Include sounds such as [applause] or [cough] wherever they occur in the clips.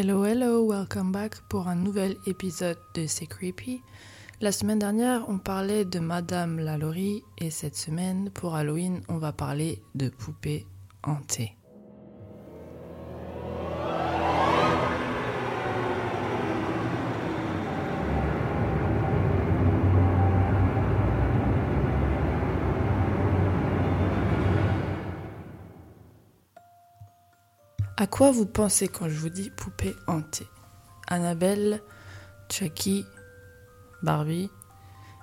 Hello, hello, welcome back pour un nouvel épisode de C'est Creepy. La semaine dernière, on parlait de Madame Lalaurie et cette semaine, pour Halloween, on va parler de poupées hantées. À quoi vous pensez quand je vous dis poupée hantée? Annabelle, Chucky, Barbie.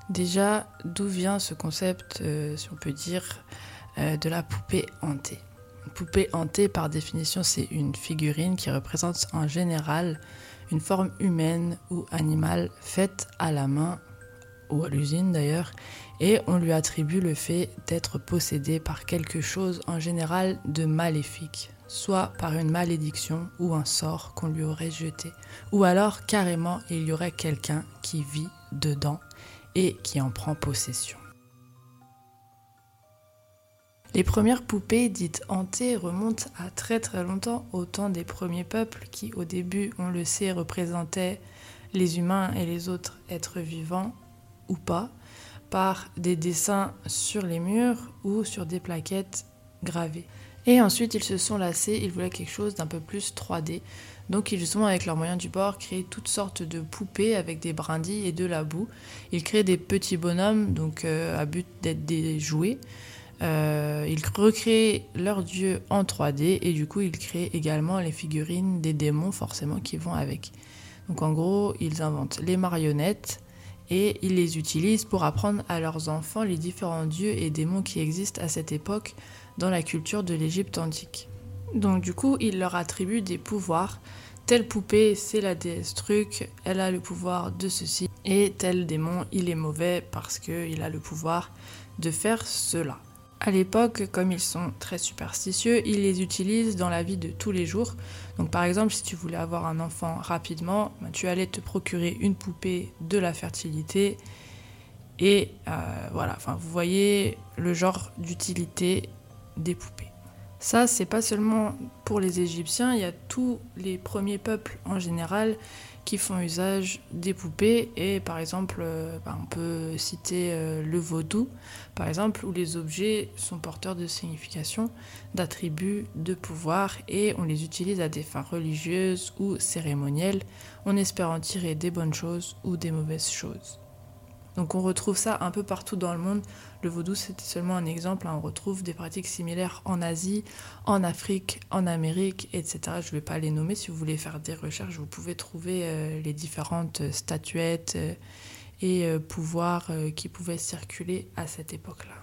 Déjà, d'où vient ce concept, euh, si on peut dire, euh, de la poupée hantée? Poupée hantée, par définition, c'est une figurine qui représente en général une forme humaine ou animale faite à la main ou à l'usine d'ailleurs, et on lui attribue le fait d'être possédé par quelque chose en général de maléfique, soit par une malédiction ou un sort qu'on lui aurait jeté, ou alors carrément il y aurait quelqu'un qui vit dedans et qui en prend possession. Les premières poupées dites hantées remontent à très très longtemps au temps des premiers peuples qui au début, on le sait, représentaient les humains et les autres êtres vivants ou pas par des dessins sur les murs ou sur des plaquettes gravées. Et ensuite, ils se sont lassés, ils voulaient quelque chose d'un peu plus 3D. Donc, ils ont, avec leurs moyens du bord, créé toutes sortes de poupées avec des brindilles et de la boue. Ils créent des petits bonhommes, donc euh, à but d'être des jouets. Euh, ils recréent leurs dieux en 3D et du coup, ils créent également les figurines des démons, forcément, qui vont avec. Donc, en gros, ils inventent les marionnettes et ils les utilisent pour apprendre à leurs enfants les différents dieux et démons qui existent à cette époque dans la culture de l'Égypte antique. Donc du coup, il leur attribue des pouvoirs. Telle poupée, c'est la déesse truc, elle a le pouvoir de ceci. Et tel démon, il est mauvais parce qu'il a le pouvoir de faire cela. À l'époque, comme ils sont très superstitieux, ils les utilisent dans la vie de tous les jours. Donc par exemple, si tu voulais avoir un enfant rapidement, ben, tu allais te procurer une poupée de la fertilité. Et euh, voilà, enfin, vous voyez le genre d'utilité des poupées. Ça, c'est pas seulement pour les Égyptiens, il y a tous les premiers peuples en général qui font usage des poupées. Et par exemple, euh, bah, on peut citer euh, le vaudou, par exemple, où les objets sont porteurs de signification, d'attributs, de pouvoir, et on les utilise à des fins religieuses ou cérémonielles, en espérant tirer des bonnes choses ou des mauvaises choses. Donc on retrouve ça un peu partout dans le monde. Le vaudou, c'était seulement un exemple. Hein. On retrouve des pratiques similaires en Asie, en Afrique, en Amérique, etc. Je ne vais pas les nommer. Si vous voulez faire des recherches, vous pouvez trouver euh, les différentes statuettes euh, et euh, pouvoirs qui pouvaient circuler à cette époque-là.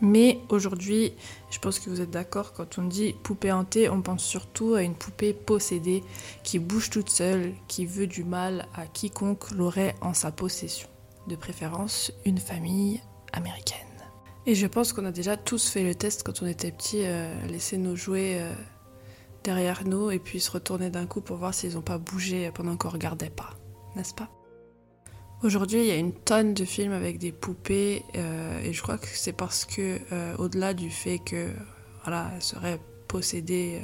Mais aujourd'hui, je pense que vous êtes d'accord, quand on dit poupée hantée, on pense surtout à une poupée possédée qui bouge toute seule, qui veut du mal à quiconque l'aurait en sa possession de préférence une famille américaine. Et je pense qu'on a déjà tous fait le test quand on était petit, euh, laisser nos jouets euh, derrière nous et puis se retourner d'un coup pour voir s'ils n'ont pas bougé pendant qu'on regardait pas. n'est-ce pas? Aujourd'hui, il y a une tonne de films avec des poupées euh, et je crois que c'est parce que, au-delà du fait que, voilà, elles seraient possédées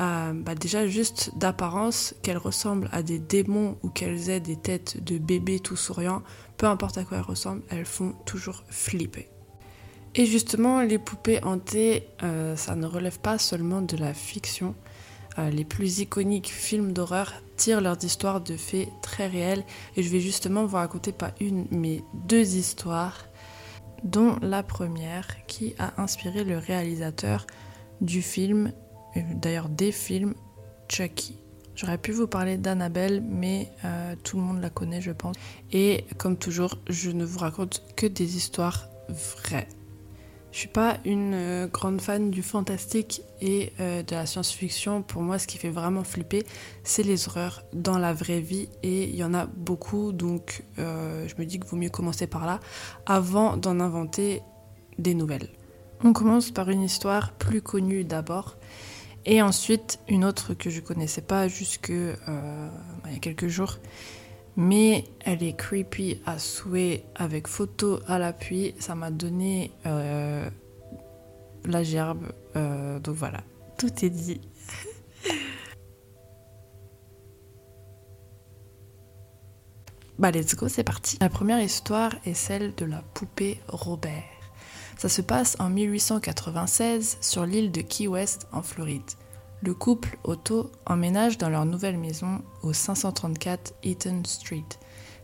euh, bah déjà juste d'apparence, qu'elles ressemblent à des démons ou qu'elles aient des têtes de bébés tout souriants, peu importe à quoi elles ressemblent, elles font toujours flipper. Et justement, les poupées hantées, ça ne relève pas seulement de la fiction. les plus iconiques films d'horreur tirent leurs histoires de faits très réels et je vais justement vous raconter pas une mais deux histoires dont la première qui a inspiré le réalisateur du film, euh, d'ailleurs des films Chucky. J'aurais pu vous parler d'Annabelle, mais euh, tout le monde la connaît, je pense. Et comme toujours, je ne vous raconte que des histoires vraies. Je suis pas une euh, grande fan du fantastique et euh, de la science-fiction. Pour moi, ce qui fait vraiment flipper, c'est les horreurs dans la vraie vie et il y en a beaucoup. Donc, je me dis qu'il vaut mieux commencer par là avant d'en inventer des nouvelles. On commence par une histoire plus connue d'abord et ensuite une autre que je connaissais pas jusque il y a quelques jours mais elle est creepy à souhait avec photo à l'appui. Ça m'a donné euh, la gerbe. Euh, donc voilà, tout est dit. [laughs] bah let's go, c'est parti. La première histoire est celle de la poupée Robert. Ça se passe en 1896 sur l'île de Key West en Floride. Le couple Otto emménage dans leur nouvelle maison au 534 Eaton Street.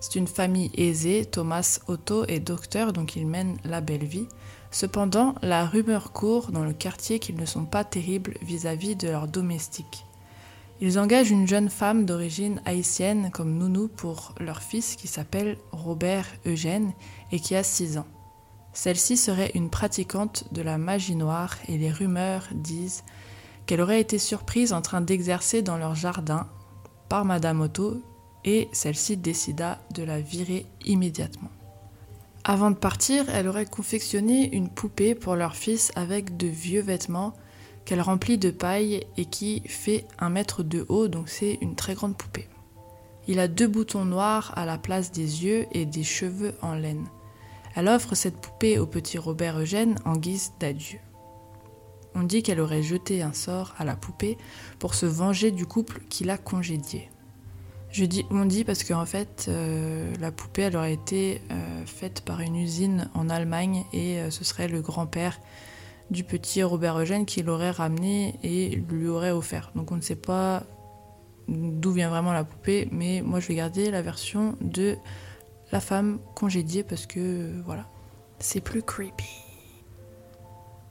C'est une famille aisée, Thomas Otto est docteur donc ils mènent la belle vie. Cependant, la rumeur court dans le quartier qu'ils ne sont pas terribles vis-à-vis de leurs domestiques. Ils engagent une jeune femme d'origine haïtienne comme nounou pour leur fils qui s'appelle Robert Eugène et qui a 6 ans. Celle-ci serait une pratiquante de la magie noire et les rumeurs disent qu'elle aurait été surprise en train d'exercer dans leur jardin par Madame Otto et celle-ci décida de la virer immédiatement. Avant de partir, elle aurait confectionné une poupée pour leur fils avec de vieux vêtements qu'elle remplit de paille et qui fait un mètre de haut, donc c'est une très grande poupée. Il a deux boutons noirs à la place des yeux et des cheveux en laine. Elle offre cette poupée au petit Robert Eugène en guise d'adieu. On dit qu'elle aurait jeté un sort à la poupée pour se venger du couple qui l'a congédiée. On dit parce qu'en fait, euh, la poupée, elle aurait été euh, faite par une usine en Allemagne et euh, ce serait le grand-père du petit Robert Eugène qui l'aurait ramené et lui aurait offert. Donc on ne sait pas d'où vient vraiment la poupée, mais moi je vais garder la version de la femme congédiée parce que voilà, c'est plus creepy.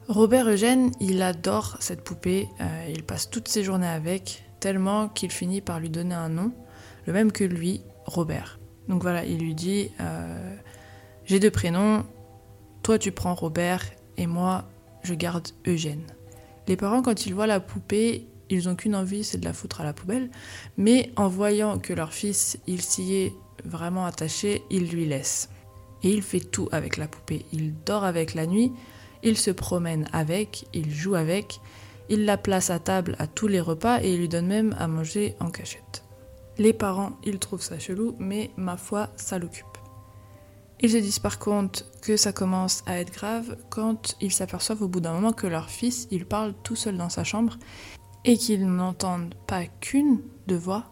Robert Eugène, il adore cette poupée, euh, il passe toutes ses journées avec, tellement qu'il finit par lui donner un nom, le même que lui, Robert. Donc voilà, il lui dit euh, J'ai deux prénoms, toi tu prends Robert et moi je garde Eugène. Les parents, quand ils voient la poupée, ils n'ont qu'une envie, c'est de la foutre à la poubelle, mais en voyant que leur fils, il s'y est vraiment attaché, ils lui laissent. Et il fait tout avec la poupée. Il dort avec la nuit, il se promène avec, il joue avec, il la place à table à tous les repas et il lui donne même à manger en cachette. Les parents, ils trouvent ça chelou, mais ma foi, ça l'occupe. Ils se disent par contre que ça commence à être grave quand ils s'aperçoivent au bout d'un moment que leur fils, il parle tout seul dans sa chambre et qu'ils n'entendent pas qu'une de voix,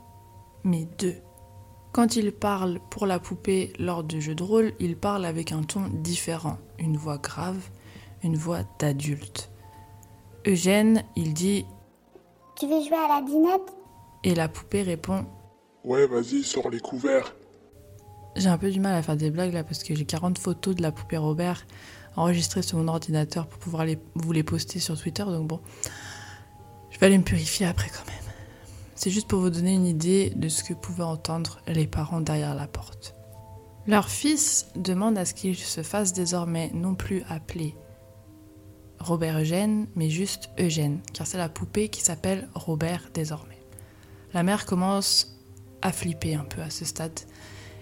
mais deux. Quand il parle pour la poupée lors du jeu de rôle, il parle avec un ton différent, une voix grave, une voix d'adulte. Eugène, il dit Tu veux jouer à la dinette? Et la poupée répond Ouais, vas-y, sors les couverts. J'ai un peu du mal à faire des blagues là parce que j'ai 40 photos de la poupée Robert enregistrées sur mon ordinateur pour pouvoir les, vous les poster sur Twitter. Donc bon, je vais aller me purifier après quand même. C'est juste pour vous donner une idée de ce que pouvaient entendre les parents derrière la porte. Leur fils demande à ce qu'il se fasse désormais non plus appeler Robert Eugène, mais juste Eugène, car c'est la poupée qui s'appelle Robert désormais. La mère commence à flipper un peu à ce stade,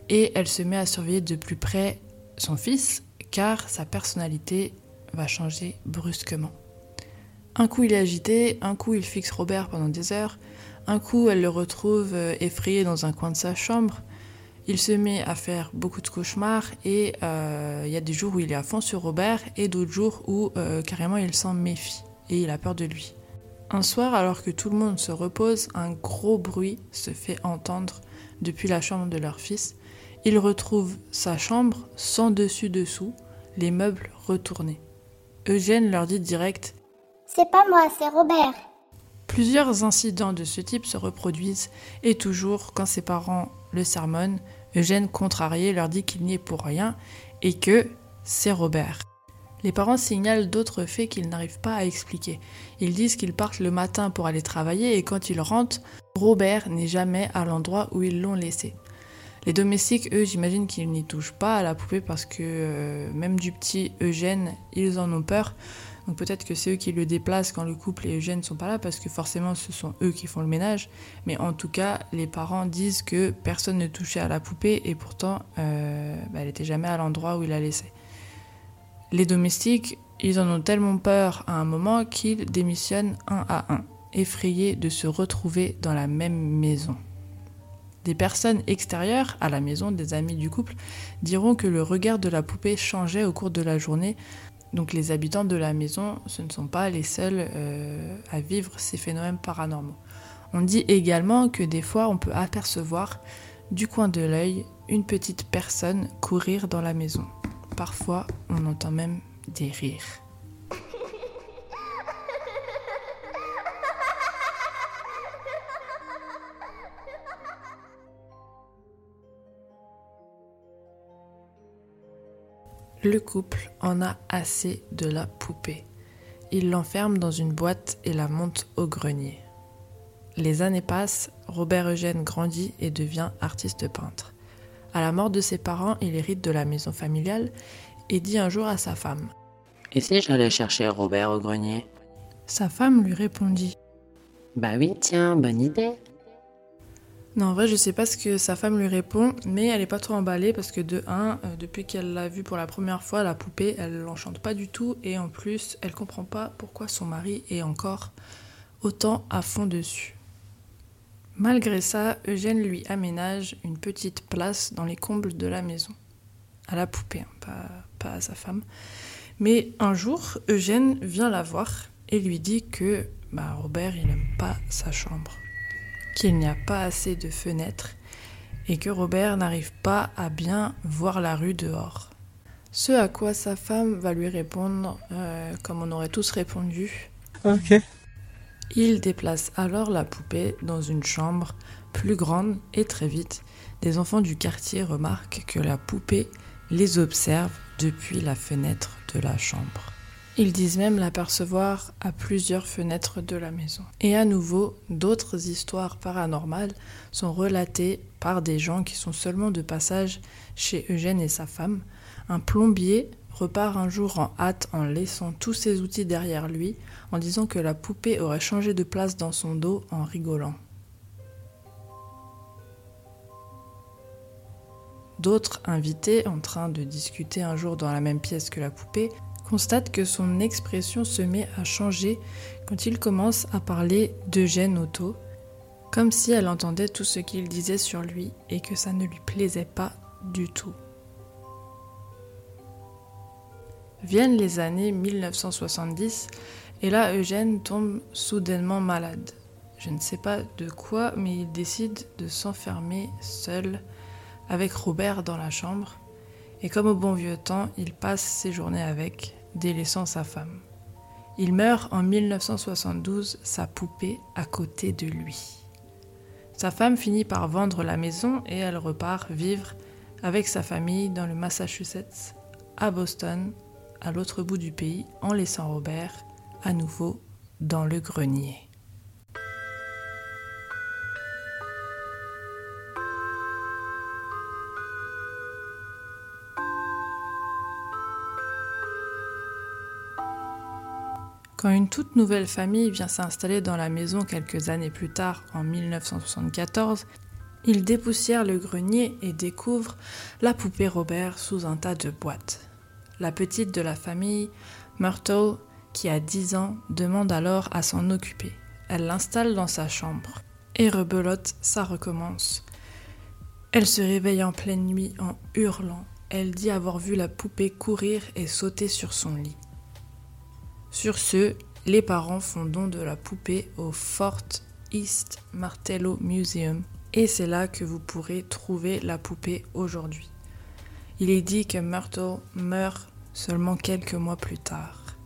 et elle se met à surveiller de plus près son fils, car sa personnalité va changer brusquement. Un coup il est agité, un coup il fixe Robert pendant des heures, Un coup, elle le retrouve euh, effrayé dans un coin de sa chambre. Il se met à faire beaucoup de cauchemars et euh, il y a des jours où il est à fond sur Robert et d'autres jours où euh, carrément il s'en méfie et il a peur de lui. Un soir, alors que tout le monde se repose, un gros bruit se fait entendre depuis la chambre de leur fils. Il retrouve sa chambre sans dessus-dessous, les meubles retournés. Eugène leur dit direct C'est pas moi, c'est Robert. Plusieurs incidents de ce type se reproduisent et toujours quand ses parents le sermonnent, Eugène, contrarié, leur dit qu'il n'y est pour rien et que c'est Robert. Les parents signalent d'autres faits qu'ils n'arrivent pas à expliquer. Ils disent qu'ils partent le matin pour aller travailler et quand ils rentrent, Robert n'est jamais à l'endroit où ils l'ont laissé. Les domestiques, eux, j'imagine qu'ils n'y touchent pas à la poupée parce que euh, même du petit Eugène, ils en ont peur. Donc peut-être que c'est eux qui le déplacent quand le couple et Eugène ne sont pas là parce que forcément ce sont eux qui font le ménage. Mais en tout cas, les parents disent que personne ne touchait à la poupée et pourtant euh, bah, elle n'était jamais à l'endroit où il la laissait. Les domestiques, ils en ont tellement peur à un moment qu'ils démissionnent un à un, effrayés de se retrouver dans la même maison. Des personnes extérieures à la maison, des amis du couple, diront que le regard de la poupée changeait au cours de la journée. Donc les habitants de la maison, ce ne sont pas les seuls euh, à vivre ces phénomènes paranormaux. On dit également que des fois on peut apercevoir du coin de l'œil une petite personne courir dans la maison. Parfois on entend même des rires. Le couple en a assez de la poupée. Il l'enferme dans une boîte et la monte au grenier. Les années passent, Robert Eugène grandit et devient artiste peintre. À la mort de ses parents, il hérite de la maison familiale et dit un jour à sa femme Et si j'allais chercher Robert au grenier? Sa femme lui répondit Bah oui, tiens, bonne idée. Non, en vrai, je sais pas ce que sa femme lui répond, mais elle est pas trop emballée parce que de un, euh, depuis qu'elle l'a vue pour la première fois, la poupée, elle l'enchante pas du tout et en plus, elle comprend pas pourquoi son mari est encore autant à fond dessus. Malgré ça, Eugène lui aménage une petite place dans les combles de la maison. À la poupée, hein, pas, pas à sa femme. Mais un jour, Eugène vient la voir et lui dit que bah, Robert, il aime pas sa chambre qu'il n'y a pas assez de fenêtres et que Robert n'arrive pas à bien voir la rue dehors. Ce à quoi sa femme va lui répondre, euh, comme on aurait tous répondu. Ok. Il déplace alors la poupée dans une chambre plus grande et très vite, des enfants du quartier remarquent que la poupée les observe depuis la fenêtre de la chambre. Ils disent même l'apercevoir à plusieurs fenêtres de la maison. Et à nouveau, d'autres histoires paranormales sont relatées par des gens qui sont seulement de passage chez Eugène et sa femme. Un plombier repart un jour en hâte en laissant tous ses outils derrière lui, en disant que la poupée aurait changé de place dans son dos en rigolant. D'autres invités, en train de discuter un jour dans la même pièce que la poupée, constate que son expression se met à changer quand il commence à parler d'Eugène Otto, comme si elle entendait tout ce qu'il disait sur lui et que ça ne lui plaisait pas du tout. Viennent les années 1970 et là Eugène tombe soudainement malade. Je ne sais pas de quoi, mais il décide de s'enfermer seul avec Robert dans la chambre. Et comme au bon vieux temps, il passe ses journées avec, délaissant sa femme. Il meurt en 1972, sa poupée à côté de lui. Sa femme finit par vendre la maison et elle repart vivre avec sa famille dans le Massachusetts, à Boston, à l'autre bout du pays, en laissant Robert à nouveau dans le grenier. Quand une toute nouvelle famille vient s'installer dans la maison quelques années plus tard, en 1974, ils dépoussièrent le grenier et découvrent la poupée Robert sous un tas de boîtes. La petite de la famille, Myrtle, qui a 10 ans, demande alors à s'en occuper. Elle l'installe dans sa chambre. Et rebelote, ça recommence. Elle se réveille en pleine nuit en hurlant. Elle dit avoir vu la poupée courir et sauter sur son lit. Sur ce, les parents font don de la poupée au Fort East Martello Museum et c'est là que vous pourrez trouver la poupée aujourd'hui. Il est dit que Myrtle meurt seulement quelques mois plus tard.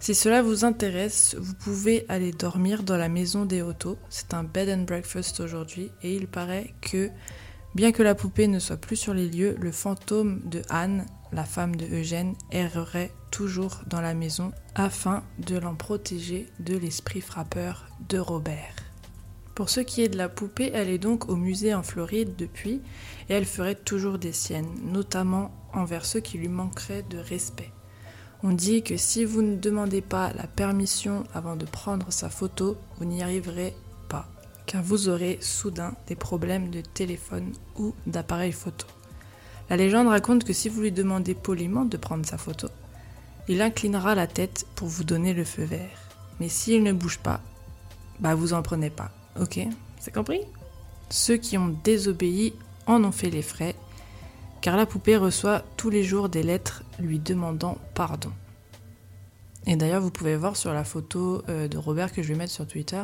Si cela vous intéresse, vous pouvez aller dormir dans la maison des Otto. C'est un bed and breakfast aujourd'hui et il paraît que, bien que la poupée ne soit plus sur les lieux, le fantôme de Anne, la femme de Eugène, errerait toujours dans la maison afin de l'en protéger de l'esprit frappeur de Robert. Pour ce qui est de la poupée, elle est donc au musée en Floride depuis et elle ferait toujours des siennes, notamment envers ceux qui lui manqueraient de respect. On dit que si vous ne demandez pas la permission avant de prendre sa photo, vous n'y arriverez car vous aurez soudain des problèmes de téléphone ou d'appareil photo. La légende raconte que si vous lui demandez poliment de prendre sa photo, il inclinera la tête pour vous donner le feu vert. Mais s'il ne bouge pas, bah vous en prenez pas. Ok? C'est compris? Ceux qui ont désobéi en ont fait les frais car la poupée reçoit tous les jours des lettres lui demandant pardon. Et d'ailleurs, vous pouvez voir sur la photo euh, de Robert que je vais mettre sur Twitter,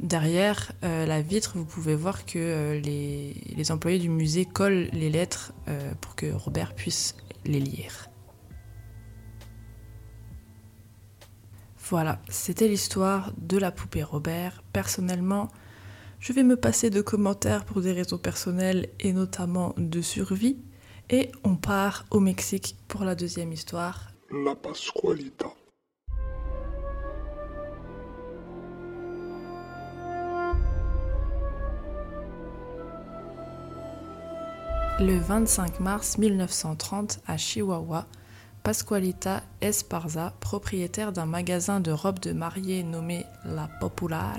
derrière euh, la vitre, vous pouvez voir que euh, les, employés du musée collent les lettres pour que Robert puisse les lire. Voilà, c'était l'histoire de la poupée Robert. Personnellement, je vais me passer de commentaires pour des raisons personnelles et notamment de survie. Et on part au Mexique pour la deuxième histoire. La Pascualita. Le 25 mars 1930, à Chihuahua, Pascualita Esparza, propriétaire d'un magasin de robes de mariée nommé La Popular,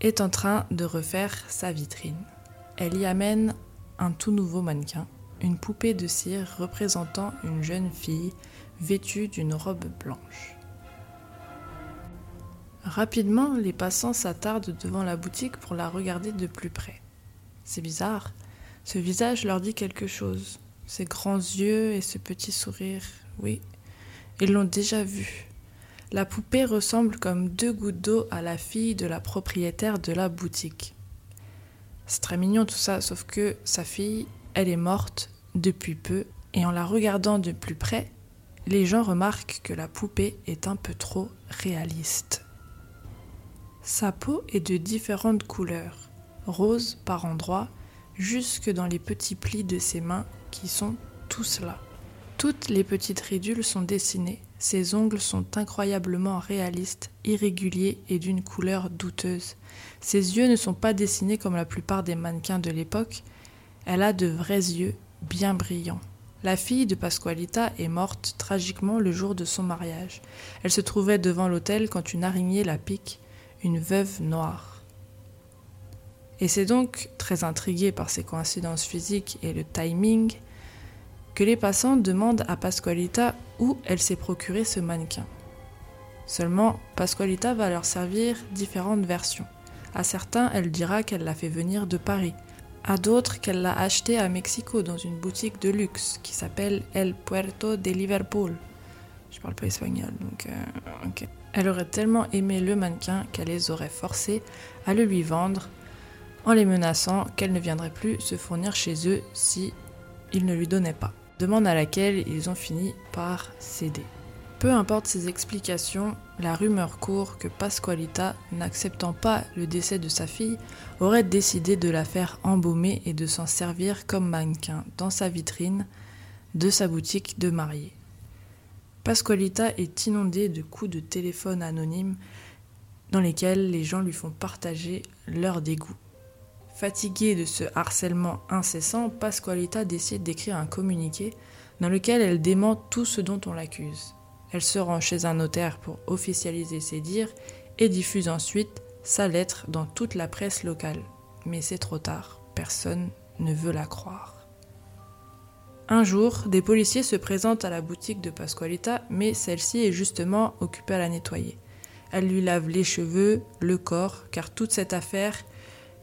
est en train de refaire sa vitrine. Elle y amène un tout nouveau mannequin une poupée de cire représentant une jeune fille vêtue d'une robe blanche. Rapidement, les passants s'attardent devant la boutique pour la regarder de plus près. C'est bizarre, ce visage leur dit quelque chose. Ces grands yeux et ce petit sourire, oui, ils l'ont déjà vu. La poupée ressemble comme deux gouttes d'eau à la fille de la propriétaire de la boutique. C'est très mignon tout ça, sauf que sa fille elle est morte depuis peu et en la regardant de plus près, les gens remarquent que la poupée est un peu trop réaliste. Sa peau est de différentes couleurs, rose par endroits, jusque dans les petits plis de ses mains qui sont tous là. Toutes les petites ridules sont dessinées, ses ongles sont incroyablement réalistes, irréguliers et d'une couleur douteuse. Ses yeux ne sont pas dessinés comme la plupart des mannequins de l'époque, elle a de vrais yeux, bien brillants. La fille de Pasqualita est morte tragiquement le jour de son mariage. Elle se trouvait devant l'autel quand une araignée la pique, une veuve noire. Et c'est donc, très intrigué par ces coïncidences physiques et le timing, que les passants demandent à Pasqualita où elle s'est procuré ce mannequin. Seulement, Pasqualita va leur servir différentes versions. À certains, elle dira qu'elle l'a fait venir de Paris, à d'autres qu'elle l'a acheté à Mexico dans une boutique de luxe qui s'appelle El Puerto de Liverpool. Je parle pas espagnol, donc euh, ok. Elle aurait tellement aimé le mannequin qu'elle les aurait forcés à le lui vendre en les menaçant qu'elle ne viendrait plus se fournir chez eux si ils ne lui donnaient pas. Demande à laquelle ils ont fini par céder. Peu importe ses explications, la rumeur court que Pasqualita, n'acceptant pas le décès de sa fille, aurait décidé de la faire embaumer et de s'en servir comme mannequin dans sa vitrine de sa boutique de mariée. Pasqualita est inondée de coups de téléphone anonymes dans lesquels les gens lui font partager leur dégoût. Fatiguée de ce harcèlement incessant, Pasqualita décide d'écrire un communiqué dans lequel elle dément tout ce dont on l'accuse. Elle se rend chez un notaire pour officialiser ses dires et diffuse ensuite sa lettre dans toute la presse locale. Mais c'est trop tard, personne ne veut la croire. Un jour, des policiers se présentent à la boutique de Pasqualita, mais celle-ci est justement occupée à la nettoyer. Elle lui lave les cheveux, le corps, car toute cette affaire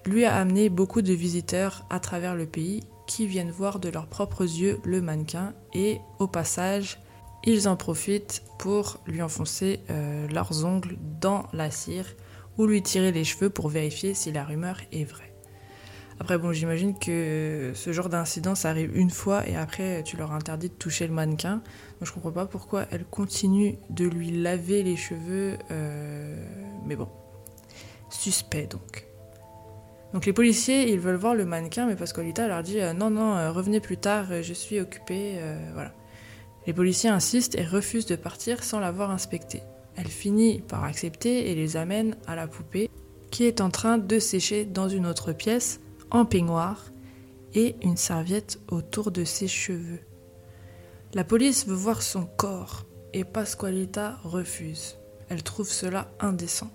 lui a amené beaucoup de visiteurs à travers le pays qui viennent voir de leurs propres yeux le mannequin et au passage, ils en profitent pour lui enfoncer euh, leurs ongles dans la cire ou lui tirer les cheveux pour vérifier si la rumeur est vraie. Après, bon, j'imagine que ce genre d'incident, ça arrive une fois et après, tu leur interdis de toucher le mannequin. Donc, je comprends pas pourquoi elle continue de lui laver les cheveux. euh, Mais bon, suspect donc. Donc, les policiers, ils veulent voir le mannequin, mais Pasqualita leur dit euh, non, non, euh, revenez plus tard, euh, je suis occupée. voilà. Les policiers insistent et refusent de partir sans l'avoir inspecté. Elle finit par accepter et les amène à la poupée qui est en train de sécher dans une autre pièce en peignoir et une serviette autour de ses cheveux. La police veut voir son corps et Pasqualita refuse. Elle trouve cela indécent.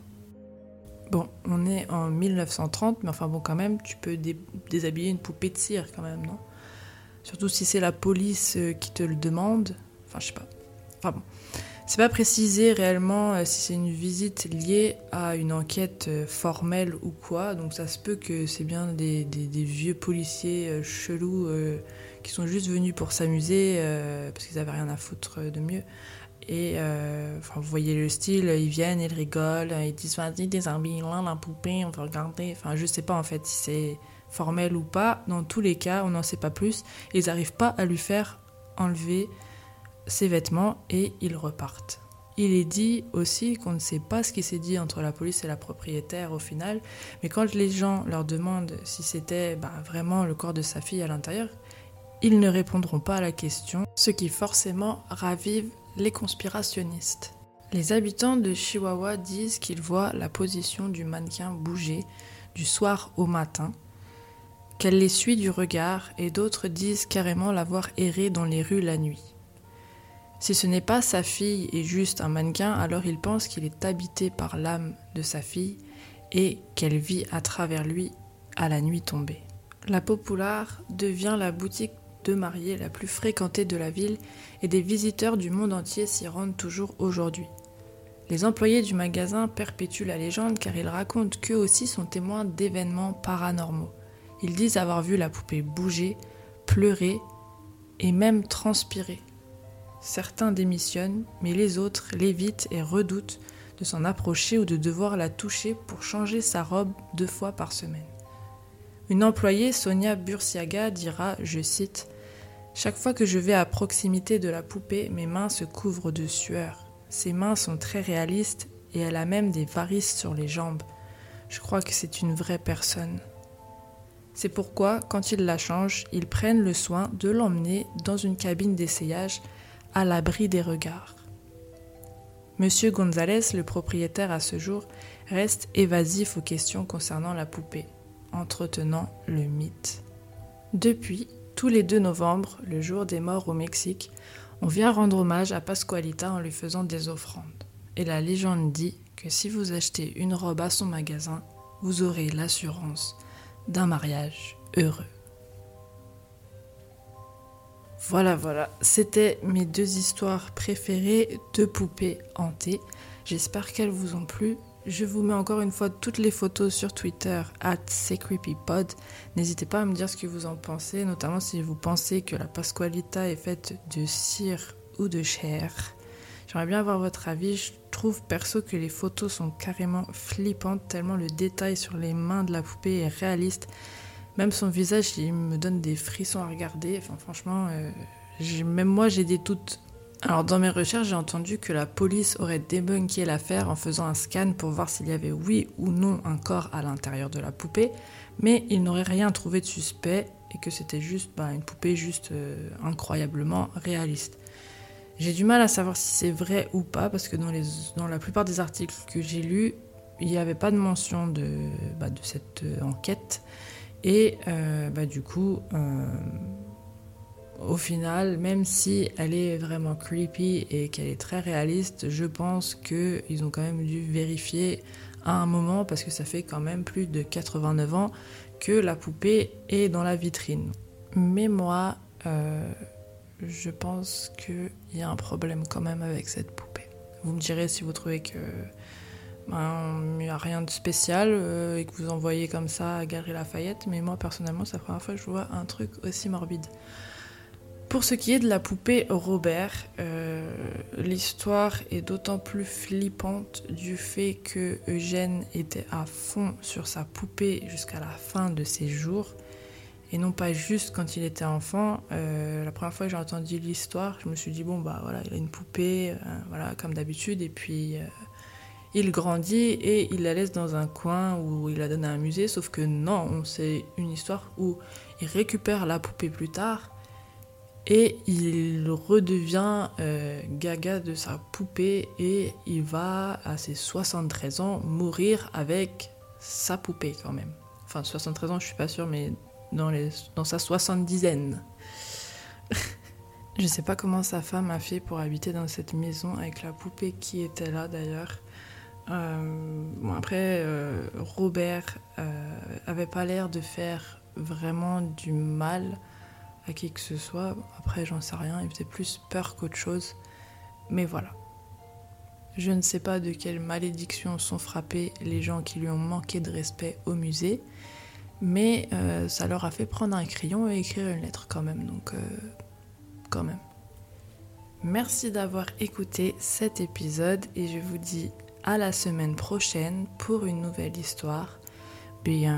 Bon, on est en 1930, mais enfin bon, quand même, tu peux dé- déshabiller une poupée de cire quand même, non? Surtout si c'est la police euh, qui te le demande. Enfin, je sais pas. Enfin bon. C'est pas précisé réellement euh, si c'est une visite liée à une enquête euh, formelle ou quoi, donc ça se peut que c'est bien des, vieux policiers chelous qui sont juste venus pour s'amuser parce qu'ils avaient rien à foutre de mieux. Et euh, vous voyez le style, ils viennent, ils rigolent, ils disent vas-y déshabille-la la poupée, on va regarder. Enfin, je sais pas en fait si c'est formel ou pas. Dans tous les cas, on n'en sait pas plus. Ils n'arrivent pas à lui faire enlever ses vêtements et ils repartent. Il est dit aussi qu'on ne sait pas ce qui s'est dit entre la police et la propriétaire au final, mais quand les gens leur demandent si c'était bah, vraiment le corps de sa fille à l'intérieur, ils ne répondront pas à la question, ce qui forcément ravive les conspirationnistes. Les habitants de Chihuahua disent qu'ils voient la position du mannequin bouger du soir au matin, qu'elle les suit du regard et d'autres disent carrément l'avoir erré dans les rues la nuit. Si ce n'est pas sa fille et juste un mannequin, alors il pense qu'il est habité par l'âme de sa fille et qu'elle vit à travers lui à la nuit tombée. La Populaire devient la boutique de la plus fréquentée de la ville et des visiteurs du monde entier s'y rendent toujours aujourd'hui. Les employés du magasin perpétuent la légende car ils racontent qu'eux aussi sont témoins d'événements paranormaux. Ils disent avoir vu la poupée bouger, pleurer et même transpirer. Certains démissionnent, mais les autres l'évitent et redoutent de s'en approcher ou de devoir la toucher pour changer sa robe deux fois par semaine. Une employée, Sonia Bursiaga, dira, je cite, Chaque fois que je vais à proximité de la poupée, mes mains se couvrent de sueur. Ses mains sont très réalistes et elle a même des varices sur les jambes. Je crois que c'est une vraie personne. C'est pourquoi, quand ils la changent, ils prennent le soin de l'emmener dans une cabine d'essayage à l'abri des regards. Monsieur Gonzalez, le propriétaire à ce jour, reste évasif aux questions concernant la poupée, entretenant le mythe. Depuis, tous les 2 novembre, le jour des morts au Mexique, on vient rendre hommage à Pascualita en lui faisant des offrandes. Et la légende dit que si vous achetez une robe à son magasin, vous aurez l'assurance d'un mariage heureux. Voilà, voilà, c'était mes deux histoires préférées de poupées hantées. J'espère qu'elles vous ont plu. Je vous mets encore une fois toutes les photos sur Twitter, at CreepyPod. N'hésitez pas à me dire ce que vous en pensez, notamment si vous pensez que la Pasqualita est faite de cire ou de chair. J'aimerais bien avoir votre avis. Je trouve perso que les photos sont carrément flippantes, tellement le détail sur les mains de la poupée est réaliste. Même son visage, il me donne des frissons à regarder. Enfin, franchement, euh, même moi, j'ai des doutes. Alors, dans mes recherches, j'ai entendu que la police aurait débunké l'affaire en faisant un scan pour voir s'il y avait oui ou non un corps à l'intérieur de la poupée, mais ils n'auraient rien trouvé de suspect et que c'était juste bah, une poupée juste euh, incroyablement réaliste. J'ai du mal à savoir si c'est vrai ou pas parce que dans, la plupart des articles que j'ai lus, il n'y avait pas de mention de, bah, cette euh, enquête. Et euh, bah, du coup, au final, même si elle est vraiment creepy et qu'elle est très réaliste, je pense qu'ils ont quand même dû vérifier à un moment, parce que ça fait quand même plus de 89 ans que la poupée est dans la vitrine. Mais moi, euh, je pense qu'il y a un problème quand même avec cette poupée. Vous me direz si vous trouvez que ben, il n'y a rien de spécial euh, et que vous envoyez comme ça à Galerie Lafayette, mais moi personnellement, c'est la première fois que je vois un truc aussi morbide. Pour ce qui est de la poupée Robert, euh, l'histoire est d'autant plus flippante du fait que Eugène était à fond sur sa poupée jusqu'à la fin de ses jours. Et non pas juste quand il était enfant. Euh, la première fois que j'ai entendu l'histoire, je me suis dit bon bah voilà, il a une poupée, voilà comme d'habitude, et puis il grandit et il la laisse dans un coin où il la donne à un musée, sauf que non, c'est une histoire où il récupère la poupée plus tard et il redevient euh, gaga de sa poupée et il va à ses 73 ans mourir avec sa poupée quand même. Enfin 73 ans je suis pas sûre mais dans, sa soixante-dizaine. [laughs] je sais pas comment sa femme a fait pour habiter dans cette maison avec la poupée qui était là d'ailleurs. Euh, bon, après, euh, Robert avait pas l'air de faire vraiment du mal à qui que ce soit. Après, j'en sais rien, il faisait plus peur qu'autre chose. Mais voilà. Je ne sais pas de quelle malédiction sont frappés les gens qui lui ont manqué de respect au musée, mais ça leur a fait prendre un crayon et écrire une lettre quand même, donc quand même. Merci d'avoir écouté cet épisode et je vous dis à la semaine prochaine pour une nouvelle histoire. Bien.